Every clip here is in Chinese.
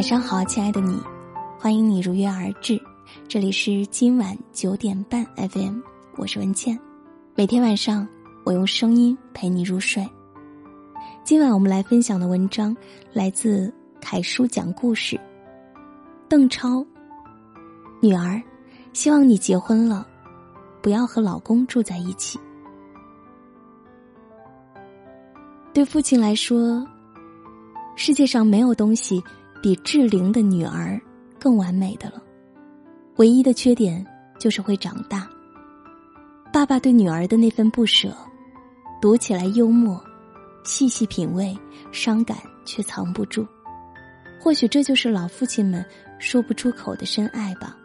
晚上好，亲爱的你，欢迎你如约而至。这里是今晚九点半 FM，我是文倩。每天晚上，我用声音陪你入睡。今晚我们来分享的文章来自凯叔讲故事。邓超，女儿，希望你结婚了，不要和老公住在一起。对父亲来说，世界上没有东西比志玲的女儿更完美的了。唯一的缺点就是会长大。爸爸对女儿的那份不舍，读起来幽默，细细品味，伤感却藏不住。或许这就是老父亲们说不出口的深爱吧。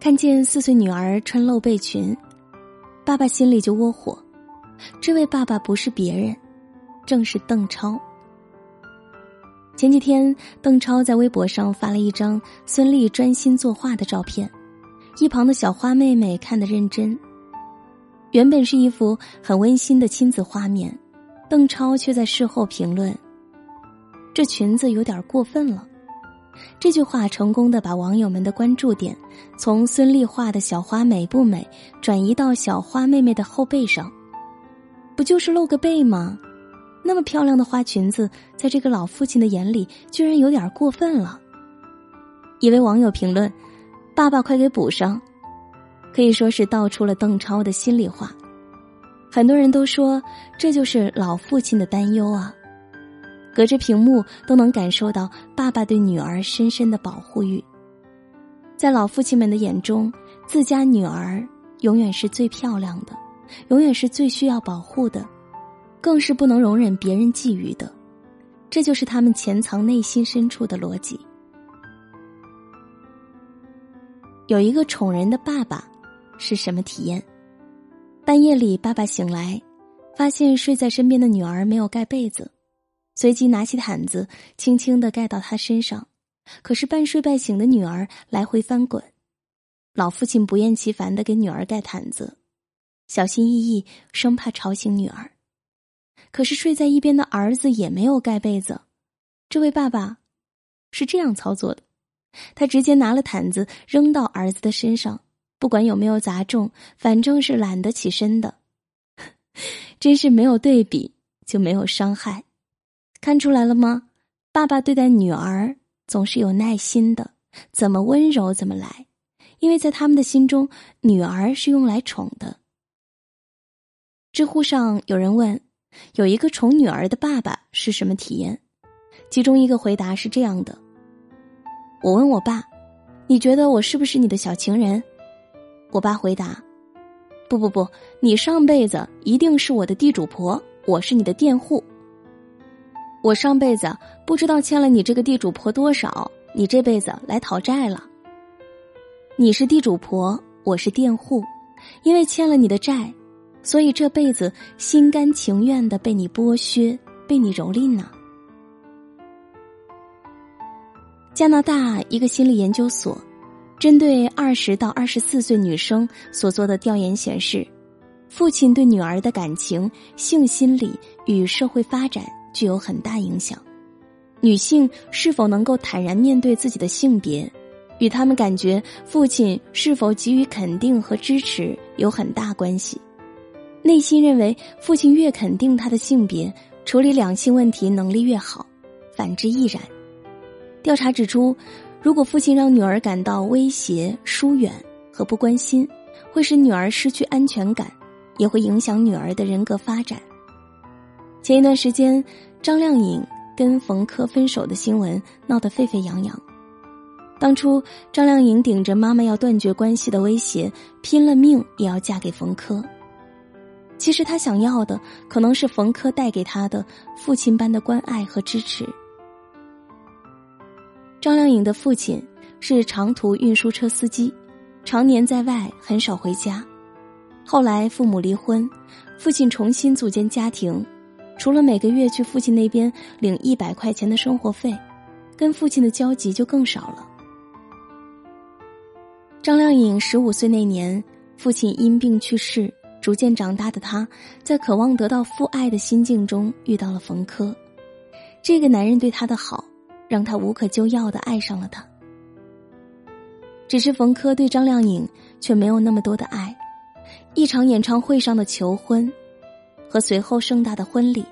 看见四岁女儿穿露背裙，爸爸心里就窝火。这位爸爸不是别人，正是邓超。前几天，邓超在微博上发了一张孙俪专心作画的照片，一旁的小花妹妹看得认真。原本是一幅很温馨的亲子画面，邓超却在事后评论：“这裙子有点过分了。”这句话成功的把网友们的关注点从孙俪画的小花美不美转移到小花妹妹的后背上。不就是露个背吗？那么漂亮的花裙子，在这个老父亲的眼里，居然有点过分了。一位网友评论：“爸爸快给补上！”可以说是道出了邓超的心里话。很多人都说，这就是老父亲的担忧啊。隔着屏幕都能感受到爸爸对女儿深深的保护欲。在老父亲们的眼中，自家女儿永远是最漂亮的。永远是最需要保护的，更是不能容忍别人觊觎的，这就是他们潜藏内心深处的逻辑。有一个宠人的爸爸是什么体验？半夜里，爸爸醒来，发现睡在身边的女儿没有盖被子，随即拿起毯子轻轻的盖到她身上，可是半睡半醒的女儿来回翻滚，老父亲不厌其烦的给女儿盖毯子。小心翼翼，生怕吵醒女儿。可是睡在一边的儿子也没有盖被子。这位爸爸是这样操作的：他直接拿了毯子扔到儿子的身上，不管有没有砸中，反正是懒得起身的。真是没有对比就没有伤害，看出来了吗？爸爸对待女儿总是有耐心的，怎么温柔怎么来，因为在他们的心中，女儿是用来宠的。知乎上有人问：“有一个宠女儿的爸爸是什么体验？”其中一个回答是这样的：“我问我爸，你觉得我是不是你的小情人？”我爸回答：“不不不，你上辈子一定是我的地主婆，我是你的佃户。我上辈子不知道欠了你这个地主婆多少，你这辈子来讨债了。你是地主婆，我是佃户，因为欠了你的债。”所以这辈子心甘情愿的被你剥削，被你蹂躏呢。加拿大一个心理研究所，针对二十到二十四岁女生所做的调研显示，父亲对女儿的感情、性心理与社会发展具有很大影响。女性是否能够坦然面对自己的性别，与他们感觉父亲是否给予肯定和支持有很大关系。内心认为，父亲越肯定他的性别，处理两性问题能力越好；反之亦然。调查指出，如果父亲让女儿感到威胁、疏远和不关心，会使女儿失去安全感，也会影响女儿的人格发展。前一段时间，张靓颖跟冯轲分手的新闻闹得沸沸扬扬。当初，张靓颖顶着妈妈要断绝关系的威胁，拼了命也要嫁给冯轲。其实他想要的可能是冯轲带给他的父亲般的关爱和支持。张靓颖的父亲是长途运输车司机，常年在外，很少回家。后来父母离婚，父亲重新组建家庭，除了每个月去父亲那边领一百块钱的生活费，跟父亲的交集就更少了。张靓颖十五岁那年，父亲因病去世。逐渐长大的他，在渴望得到父爱的心境中遇到了冯轲。这个男人对她的好，让她无可救药的爱上了他。只是冯轲对张靓颖却没有那么多的爱，一场演唱会上的求婚，和随后盛大的婚礼，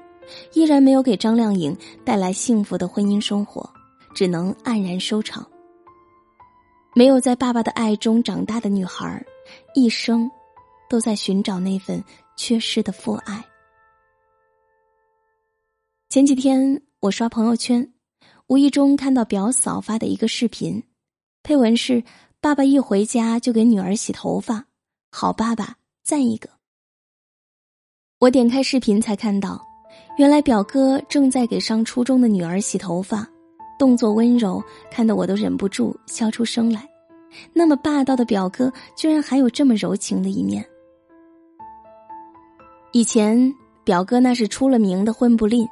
依然没有给张靓颖带来幸福的婚姻生活，只能黯然收场。没有在爸爸的爱中长大的女孩，一生都在寻找那份缺失的父爱。前几天我刷朋友圈，无意中看到表嫂发的一个视频，配文是。爸爸一回家就给女儿洗头发，好爸爸赞一个。我点开视频才看到，原来表哥正在给上初中的女儿洗头发，动作温柔，看得我都忍不住笑出声来。那么霸道的表哥，居然还有这么柔情的一面。以前表哥那是出了名的混不吝，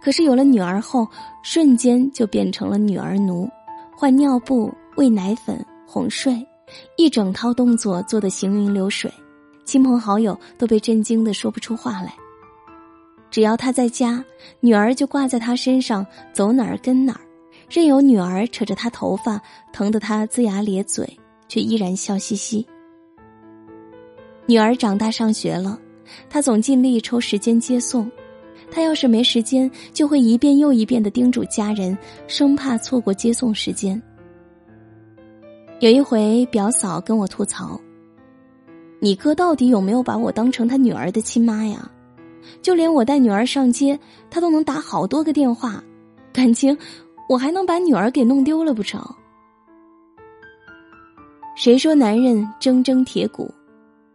可是有了女儿后，瞬间就变成了女儿奴，换尿布、喂奶粉。哄睡，一整套动作做得行云流水，亲朋好友都被震惊的说不出话来。只要他在家，女儿就挂在他身上，走哪儿跟哪儿，任由女儿扯着他头发，疼得他龇牙咧嘴，却依然笑嘻嘻。女儿长大上学了，他总尽力抽时间接送，他要是没时间，就会一遍又一遍的叮嘱家人，生怕错过接送时间。有一回，表嫂跟我吐槽：“你哥到底有没有把我当成他女儿的亲妈呀？就连我带女儿上街，他都能打好多个电话，感情我还能把女儿给弄丢了不成？”谁说男人铮铮铁骨，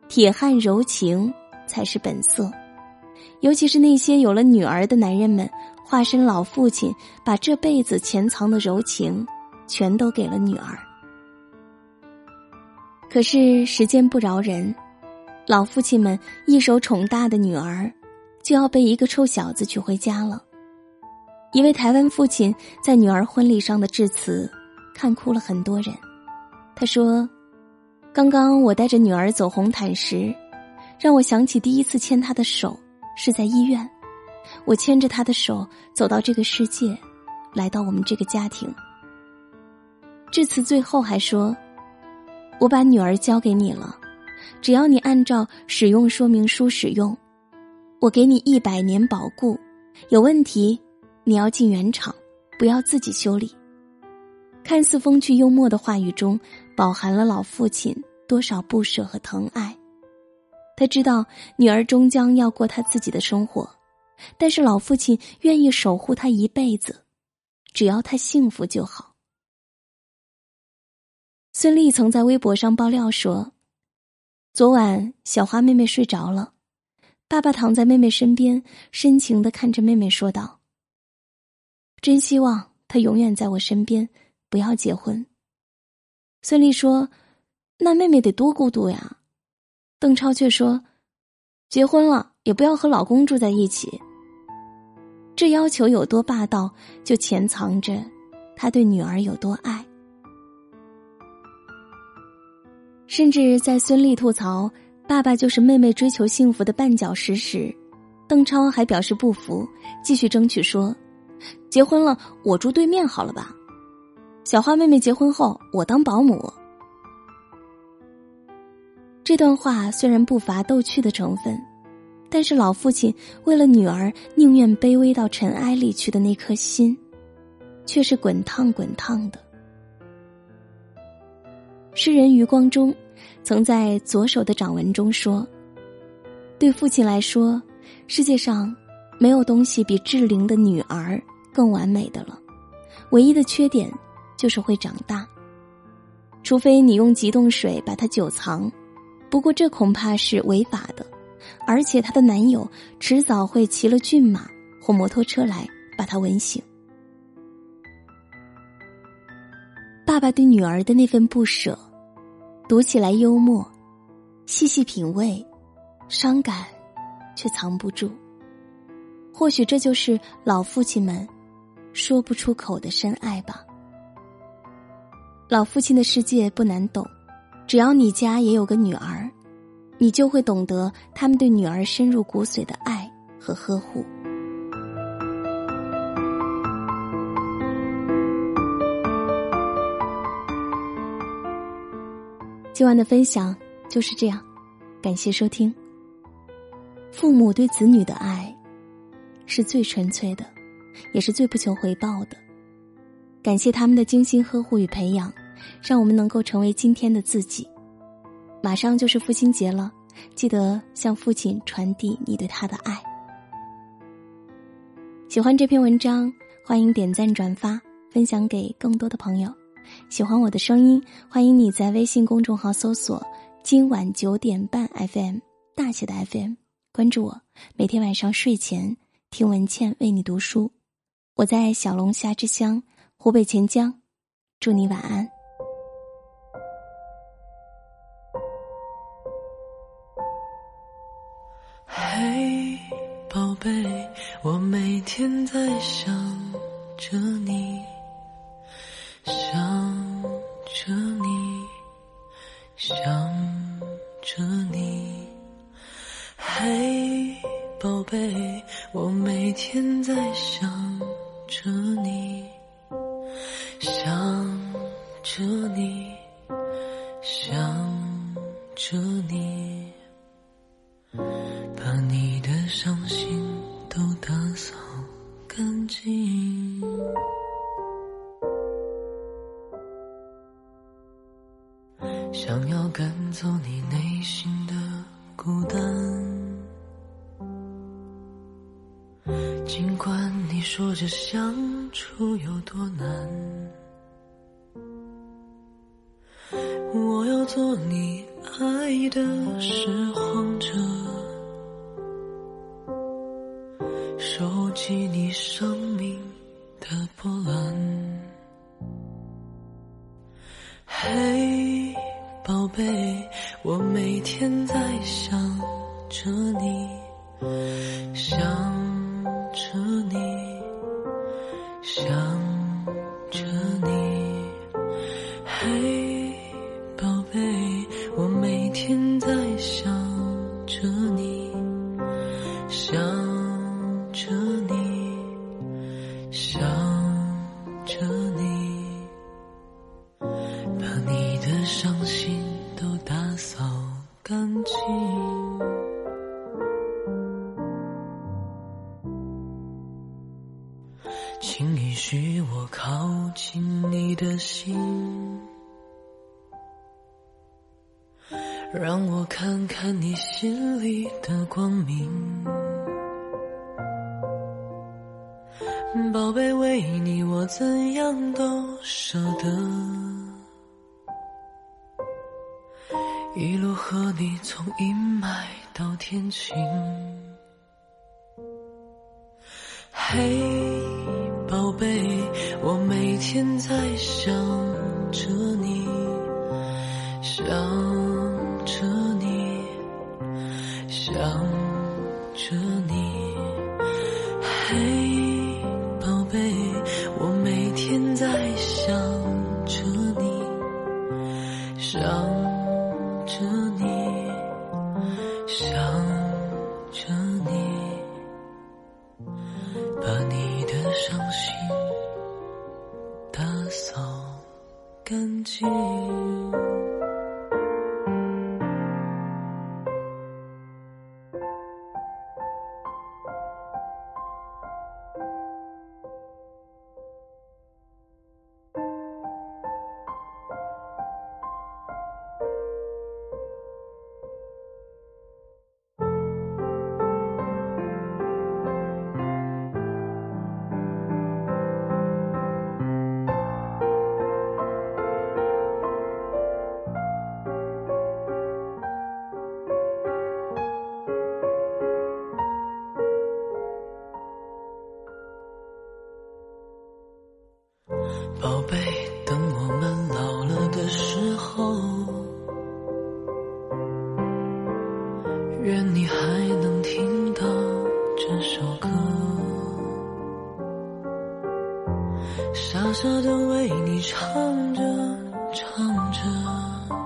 铁汉柔情才是本色？尤其是那些有了女儿的男人们，化身老父亲，把这辈子潜藏的柔情，全都给了女儿。可是时间不饶人，老父亲们一手宠大的女儿，就要被一个臭小子娶回家了。一位台湾父亲在女儿婚礼上的致辞，看哭了很多人。他说：“刚刚我带着女儿走红毯时，让我想起第一次牵她的手是在医院，我牵着她的手走到这个世界，来到我们这个家庭。”致辞最后还说。我把女儿交给你了，只要你按照使用说明书使用，我给你一百年保固。有问题，你要进原厂，不要自己修理。看似风趣幽默的话语中，饱含了老父亲多少不舍和疼爱。他知道女儿终将要过他自己的生活，但是老父亲愿意守护她一辈子，只要她幸福就好。孙俪曾在微博上爆料说：“昨晚小花妹妹睡着了，爸爸躺在妹妹身边，深情的看着妹妹说道：‘真希望她永远在我身边，不要结婚。’”孙俪说：“那妹妹得多孤独呀。”邓超却说：“结婚了也不要和老公住在一起。”这要求有多霸道，就潜藏着他对女儿有多爱。甚至在孙俪吐槽爸爸就是妹妹追求幸福的绊脚石时，邓超还表示不服，继续争取说：“结婚了我住对面好了吧？小花妹妹结婚后我当保姆。”这段话虽然不乏逗趣的成分，但是老父亲为了女儿宁愿卑微到尘埃里去的那颗心，却是滚烫滚烫的。诗人余光中，曾在左手的掌纹中说：“对父亲来说，世界上没有东西比志玲的女儿更完美的了。唯一的缺点就是会长大，除非你用急冻水把它久藏，不过这恐怕是违法的。而且她的男友迟早会骑了骏马或摩托车来把她吻醒。”爸爸对女儿的那份不舍。读起来幽默，细细品味，伤感，却藏不住。或许这就是老父亲们说不出口的深爱吧。老父亲的世界不难懂，只要你家也有个女儿你就会懂得他们对女儿深入骨髓的爱和呵护。今晚的分享就是这样感谢收听。父母对子女的爱是最纯粹的也是最不求回报的。感谢他们的精心呵护与培养让我们能够成为今天的自己。马上就是父亲节了，记得向父亲传递你对他的爱。喜欢这篇文章，欢迎点赞转发，分享给更多的朋友。喜欢我的声音，欢迎你在微信公众号搜索“今晚九点半 FM” 大写的 FM，关注我。每天晚上睡前听文倩为你读书。我在小龙虾之乡湖北潜江，祝你晚安。贝，我每天在想着你。想着你，想着你，嘿，宝贝，我每天在想着你，想着你，想着你，我要做你爱的拾荒者，收集你生命的波澜。嘿。宝贝，我每天在想着你，想着你，想着你。嘿，靠近你的心，让我看看你心里的光明。宝贝，为你我怎样都舍得。一路和你从阴霾到天晴，嘿，宝贝，我没天在想着你，想扫干净。傻傻的为你唱着唱着。